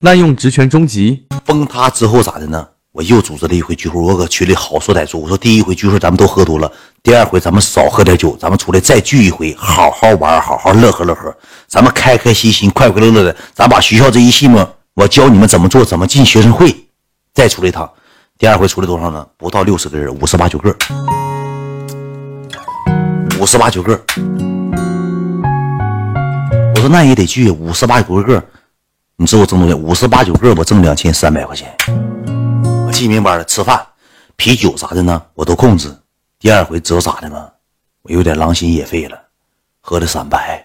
滥用职权终极，崩塌之后咋的呢？我又组织了一回聚会，我搁群里好说歹说，我说第一回聚会咱们都喝多了，第二回咱们少喝点酒，咱们出来再聚一回，好好玩，好好乐呵乐呵，咱们开开心心，快快乐乐的，咱把学校这一系幕，我教你们怎么做，怎么进学生会，再出来一趟。第二回出来多少呢？不到六十个人，五十八九个，五十八九个。我说那也得聚，五十八九个个，你知道我挣多少？五十八九个，我挣两千三百块钱。我记明白了，吃饭、啤酒啥的呢，我都控制。第二回知道咋的吗？我有点狼心野肺了，喝的三白，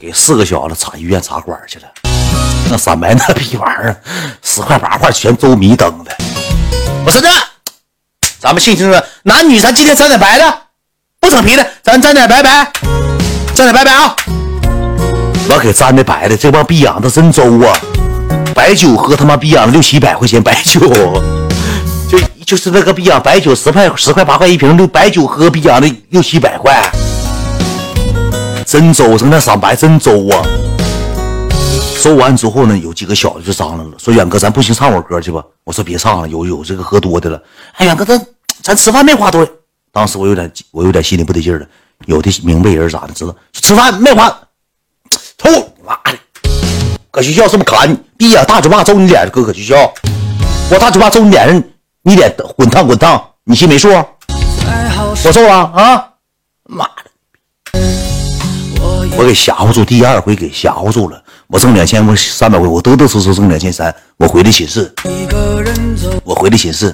给四个小子插医院插管去了。那三白那逼玩意儿，十块八块全周迷瞪的。我说这，咱们信不信？男女咱今天沾点白的，不整啤的，咱沾点白白，沾点白白啊！我给沾的白的，这帮逼养的真周啊！白酒喝他妈逼养的六七百块钱，白酒 就就是那个逼养白酒十块十块八块一瓶，六白酒喝逼养的六七百块，真周，整那三白真周啊！收完之后呢，有几个小子就商量了，说远哥，咱不行唱会歌去吧？我说别唱了，有有这个喝多的了。哎，远哥，咱咱吃饭没花多。当时我有点我有点心里不得劲了，有的明白人咋的知道？吃饭没花，搁学校是不砍你？逼呀！大嘴巴揍你脸，搁搁学校，我大嘴巴揍你脸上，你脸滚烫滚烫，你心没数？我揍了啊！妈的！我给吓唬住，第二回给吓唬住了。我挣两千，我三百回，我得得瑟瑟挣两千三。我回的寝室，我回的寝室，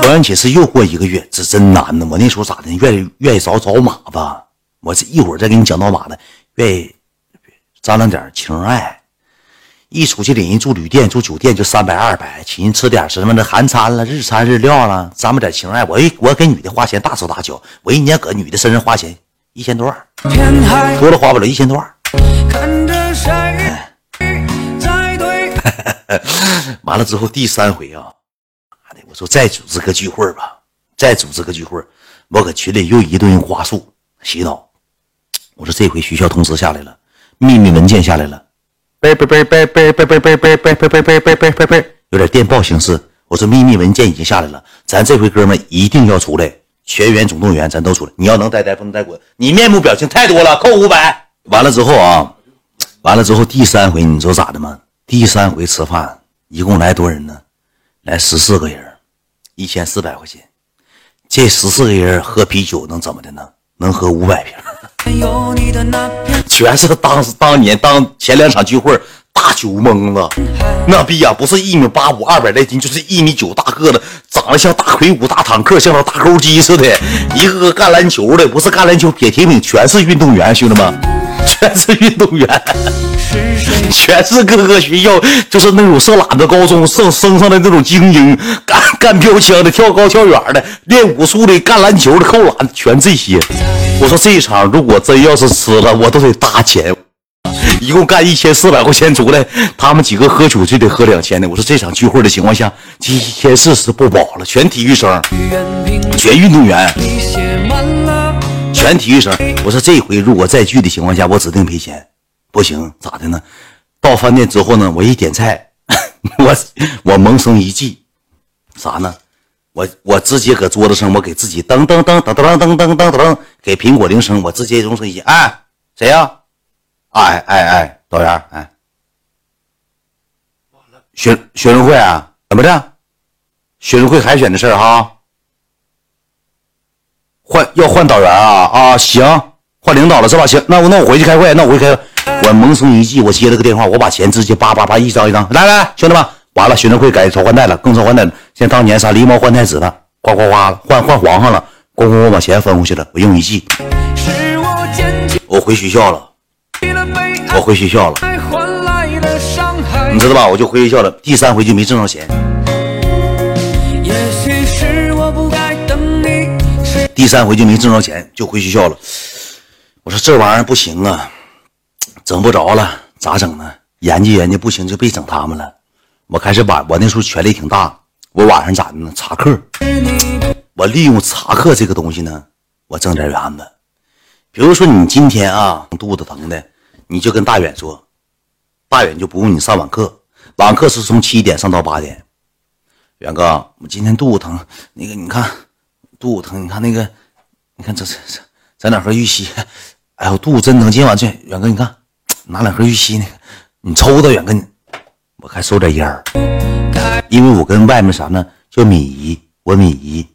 回完寝室又过一个月，这真难呢。我那时候咋的？愿意愿意找找马吧？我这一会儿再给你讲到马的，愿意。沾了点情爱，一出去领人住旅店、住酒店就三百二百，请人吃点什么的韩餐了、日餐、日料了，沾不点情爱。我一我给女的花钱大手大脚，我一年搁女的身上花钱一千多万，多了花不了一千多万。完了之后第三回啊，妈的我说再组织个聚会吧，再组织个聚会，我搁群里又一顿花术洗脑。我说这回学校通知下来了。秘密文件下来了，背背背背背背背背背背背背背背背背背，有点电报形式。我说秘密文件已经下来了，咱这回哥们一定要出来，全员总动员，咱都出来。你要能带带，不能带滚。你面部表情太多了，扣五百。完了之后啊，完了之后第三回你知道咋的吗？第三回吃饭一共来多人呢？来十四个人，一千四百块钱。这十四个人喝啤酒能怎么的呢？能喝五百瓶。全是当时当年当前两场聚会大酒蒙子，那逼呀不是一米八五二百来斤，就是一米九大个子，长得像大魁梧大坦克，像那大钩机似的，一个个干篮球的，不是干篮球撇铁饼，全是运动员，兄弟们，全是运动员，全是各个学校就是那种色懒的高中升升上的那种精英，干干标枪的，跳高跳远的，练武术的，干篮球的，扣篮，全这些。我说这一场如果真要是吃了，我都得搭钱，一共干一千四百块钱出来，他们几个喝酒就得喝两千的。我说这场聚会的情况下，一千四是不保了，全体育生，全运动员，全体育生。我说这回如果再聚的情况下，我指定赔钱，不行咋的呢？到饭店之后呢，我一点菜，我我萌生一计，啥呢？我我直接搁桌子上，我给自己噔噔噔噔噔噔噔噔噔给苹果铃声，我直接用声音，哎，谁呀？哎哎哎，导员，哎，学学生会啊？怎么的？学生会海选的事儿哈？换要换导员啊？啊，行，换领导了是吧？行，那我那我回去开会，那我回去开会。我萌生一计，我接了个电话，我把钱直接叭叭叭一张一张，来来，兄弟们。完了，学生会改朝换代了，更朝换代了。像当年啥狸猫换太子了，哗哗哗了，换换皇上了，咣咣我把钱分过去了。我用一计，我回学校了，我回学校了，你知道吧？我就回学校了。第三回就没挣着钱。第三回就没挣着钱，就回学校了。我说这玩意儿不行啊，整不着了，咋整呢？研究研究，不行就别整他们了。我开始晚，我那时候权力挺大。我晚上咋的呢？查课。我利用查课这个东西呢，我挣点元子。比如说你今天啊肚子疼的，你就跟大远说：“大远就不用你上网课，网课是从七点上到八点。远哥，我今天肚子疼，那个你看肚子疼，你看那个，你看这这这，整两盒玉溪。哎呦，肚子真疼，今晚去远哥，你看拿两盒玉溪那个，你抽的远哥，我还收点烟儿，因为我跟外面啥呢，叫米姨，我米姨，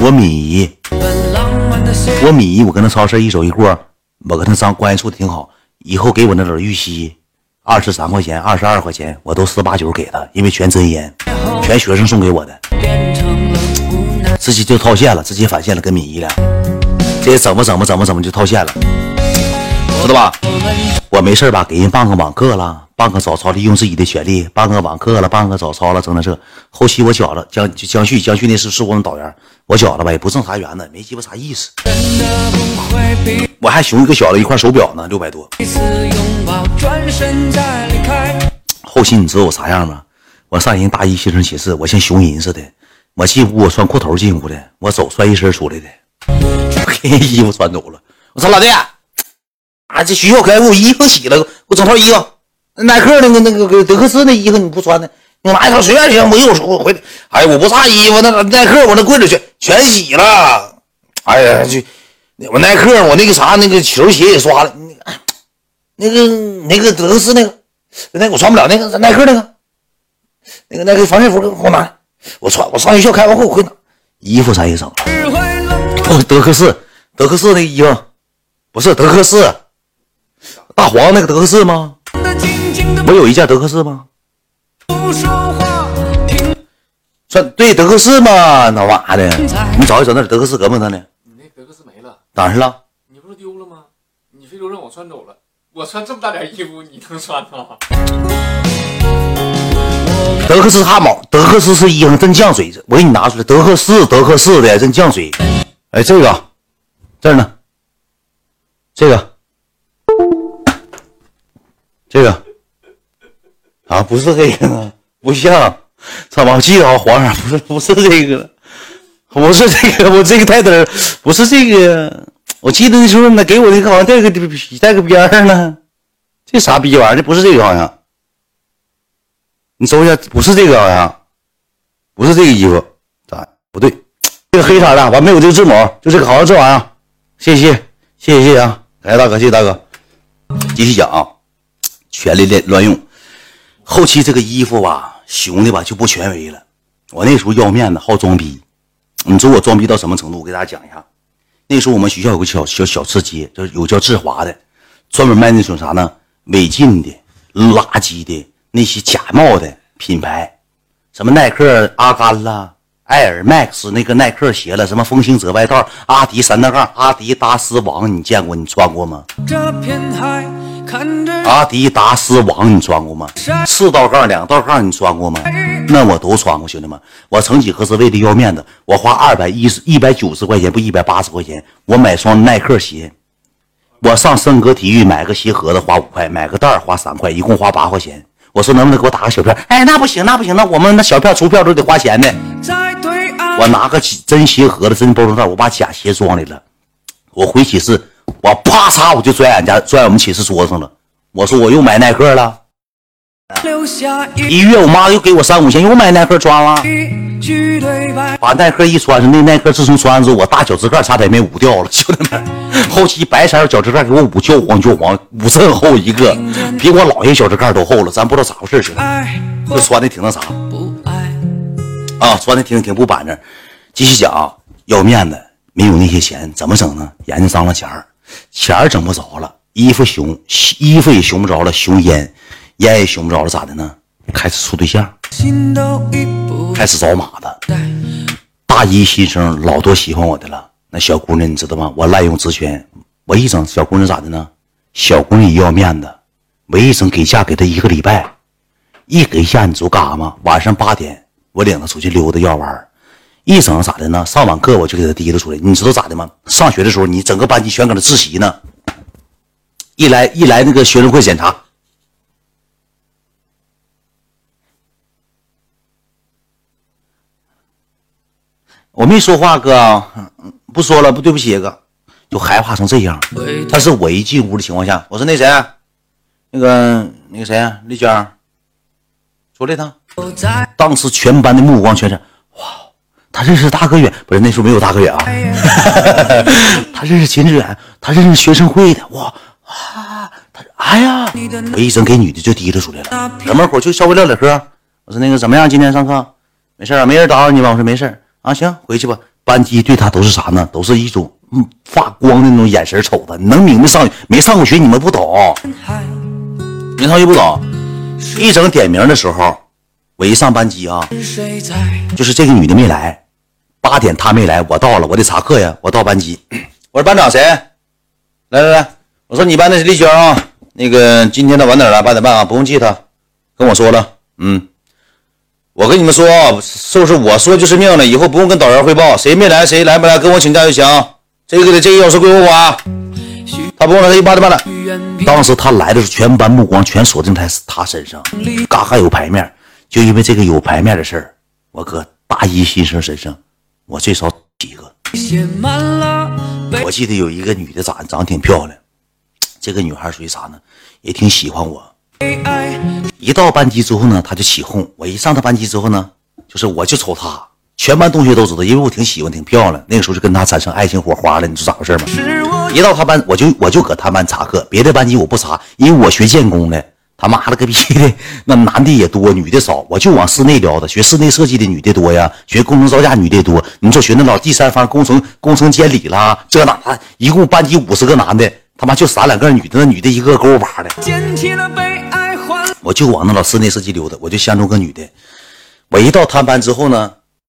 我米姨，我米姨，我跟他超市一手一过，我跟他张关系处的挺好，以后给我那点玉溪。二十三块钱，二十二块钱，我都十八九给他，因为全真烟，全学生送给我的，直接就套现了，直接返现了，跟米姨俩，这怎么怎么怎么怎么就套现了，知道吧？我没事吧，给人办个网课了，办个早操，利用自己的权利办个网课了，办个早操了，整点这。后期我缴了江江旭，江旭那是是我们导员，我缴了吧，也不挣啥元子，没鸡巴啥意思。我还熊一个小的一块手表呢，六百多。后期你知道我啥样吗？我上人大一新生寝室，我像熊人似的。我进屋，我穿裤头进屋的，我走穿一身出来的，给人衣服穿走了。我操老弟，啊，这学校开我衣服洗了，给我整套衣服。耐克那个那个德克士那衣服你不穿的，你拿一套随便行。我一会儿我回来，哎，我不差衣服，那耐克我那柜子全全洗了。哎呀，就我耐克我那个啥那个球鞋也刷了。那个那个德克士那个，那个我穿不了。那个耐克那个，那个那个防晒服给我拿。我穿，我上学校开完会我回拿。衣服咱也整了。哦，德克士，德克士那衣服，不是德克士，大黄那个德克士吗？我有一件德克士吗？穿对德克士吗？那玩意的，你找一找那德克士搁没他呢？你那德克士没了，哪去了？你不是丢了吗？你非说让我穿走了。我穿这么大点衣服，你能穿吗？德克士汗毛，德克士是衣服，真降水。我给你拿出来，德克士，德克士的真降水。哎，这个这儿呢，这个，这个啊，不是这个，不像。操，我记得啊，皇上不是不是这个，不是这个，我这个带灯不是这个。我记得那时候呢，给我那个好像带个带个边儿呢，这啥逼玩意儿？不是这个好像，你搜一下，不是这个好像，不是这个衣服，咋不对？这个黑色的，完没有这个字母，就这个，好像这玩意儿。谢谢谢谢谢谢啊！感谢大哥，谢谢大哥。继续讲啊，权力乱乱用，后期这个衣服吧，熊的吧就不权威了。我那时候要面子，好装逼，你说我装逼到什么程度？我给大家讲一下。那时候我们学校有个小小小吃街，就是有叫志华的，专门卖那种啥呢？违禁的、垃圾的那些假冒的品牌，什么耐克、阿甘啦、艾尔 Max 那个耐克鞋了，什么风行者外套、阿迪三道杠、阿迪达斯王，你见过？你穿过吗？这片海阿迪达斯王你穿过吗？四道杠、两道杠你穿过吗？那我都穿过，兄弟们。我曾几何时为了要面子，我花二百一十一百九十块钱，不一百八十块钱，我买双耐克鞋。我上森格体育买个鞋盒子花五块，买个袋花三块，一共花八块钱。我说能不能给我打个小票？哎，那不行，那不行，那我们那小票出票都得花钱的。我拿个真鞋盒子、真包装袋，我把假鞋装里了。我回寝室。我啪嚓，我就拽俺家，拽我们寝室桌上了。我说我又买耐克了。一月我妈又给我三五千，又买耐克穿了。把耐克一穿上，那耐克自从穿上之后，我大脚趾盖差点没捂掉了，兄弟们。后期白色脚趾盖给我捂焦黄焦黄，捂这么厚一个，比我姥爷脚趾盖都厚了。咱不知道咋回事，兄弟。这穿的挺那啥啊，穿的挺挺不板正。继续讲，要面子，没有那些钱怎么整呢？研究脏了钱儿。钱儿整不着了，衣服熊，衣服也熊不着了，熊烟，烟也熊不着了，咋的呢？开始处对象，开始找马子。大一新生老多喜欢我的了，那小姑娘你知道吗？我滥用职权，我一整小姑娘咋的呢？小姑娘也要面子，我一整给价给她一个礼拜，一给价你知道干啥吗？晚上八点我领她出去溜达要玩一整咋的呢？上网课我就给他提溜出来，你知道咋的吗？上学的时候，你整个班级全搁那自习呢。一来一来那个学生会检查，我没说话哥，不说了，不对不起哥，就害怕成这样。但是我一进屋的情况下，我说那谁，那那个那个谁啊，丽娟，出来一趟。当时全班的目光全是哇，他认识大哥远，不是那时候没有大哥远啊，他认识秦志远，他认识学生会的，哇啊，他哎呀，我一整给女的就提溜出来了，搁门口就稍微唠点嗑。我说那个怎么样？今天上课没事啊？没人打扰你吧？我说没事啊，行，回去吧。班级对他都是啥呢？都是一种嗯发光的那种眼神瞅他，能明白上没上过学？你们不懂，没上学不懂。一整点名的时候，我一上班级啊，就是这个女的没来，八点他没来，我到了，我得查课呀。我到班级，我说班长谁？来来来，我说你班的是丽娟啊。那个今天他晚点来，八点半啊，不用记他，跟我说了，嗯。我跟你们说啊，是不是我说就是命了？以后不用跟导员汇报，谁没来谁来不来跟我请假就行。这个这个钥匙归我管，他不用了，他一八点半了。当时他来的时候，全班目光全锁定在他身上，嘎嘎有牌面。就因为这个有牌面的事儿，我搁大一新生身上，我最少几个。我记得有一个女的长长挺漂亮，这个女孩属于啥呢？也挺喜欢我。一到班级之后呢，她就起哄。我一上她班级之后呢，就是我就瞅她，全班同学都知道，因为我挺喜欢，挺漂亮。那个时候就跟她产生爱情火花了。你知道咋回事吗？一到她班，我就我就搁她班查课，别的班级我不查，因为我学建工的，他妈了个逼的，那男的也多，女的少，我就往室内撩的。学室内设计的女的多呀，学工程造价女的多。你说学那老第三方工程工程监理啦，这那一共班级五十个男的。他妈就仨两个女的，那女的一个勾我巴的，我就往那老室内设计溜达，我就相中个女的。我一到他班之后呢，